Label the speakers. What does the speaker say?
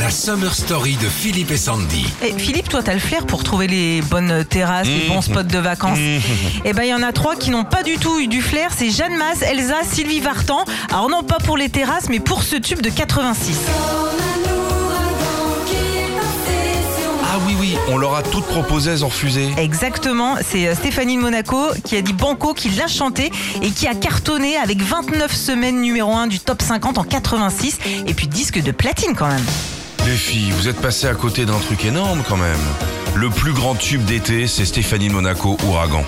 Speaker 1: La Summer Story de Philippe et Sandy.
Speaker 2: Et Philippe, toi, t'as le flair pour trouver les bonnes terrasses, les bons spots de vacances. Et ben, il y en a trois qui n'ont pas du tout eu du flair. C'est Jeanne Masse, Elsa, Sylvie Vartan. Alors non, pas pour les terrasses, mais pour ce tube de 86.
Speaker 3: Ah oui, oui, on leur a toutes proposé, elles ont refusé.
Speaker 2: Exactement, c'est euh, Stéphanie de Monaco qui a dit Banco, qui l'a chanté et qui a cartonné avec 29 semaines numéro 1 du top 50 en 86 et puis disque de platine quand même.
Speaker 3: Les filles, vous êtes passées à côté d'un truc énorme quand même. Le plus grand tube d'été, c'est Stéphanie Monaco, Ouragan.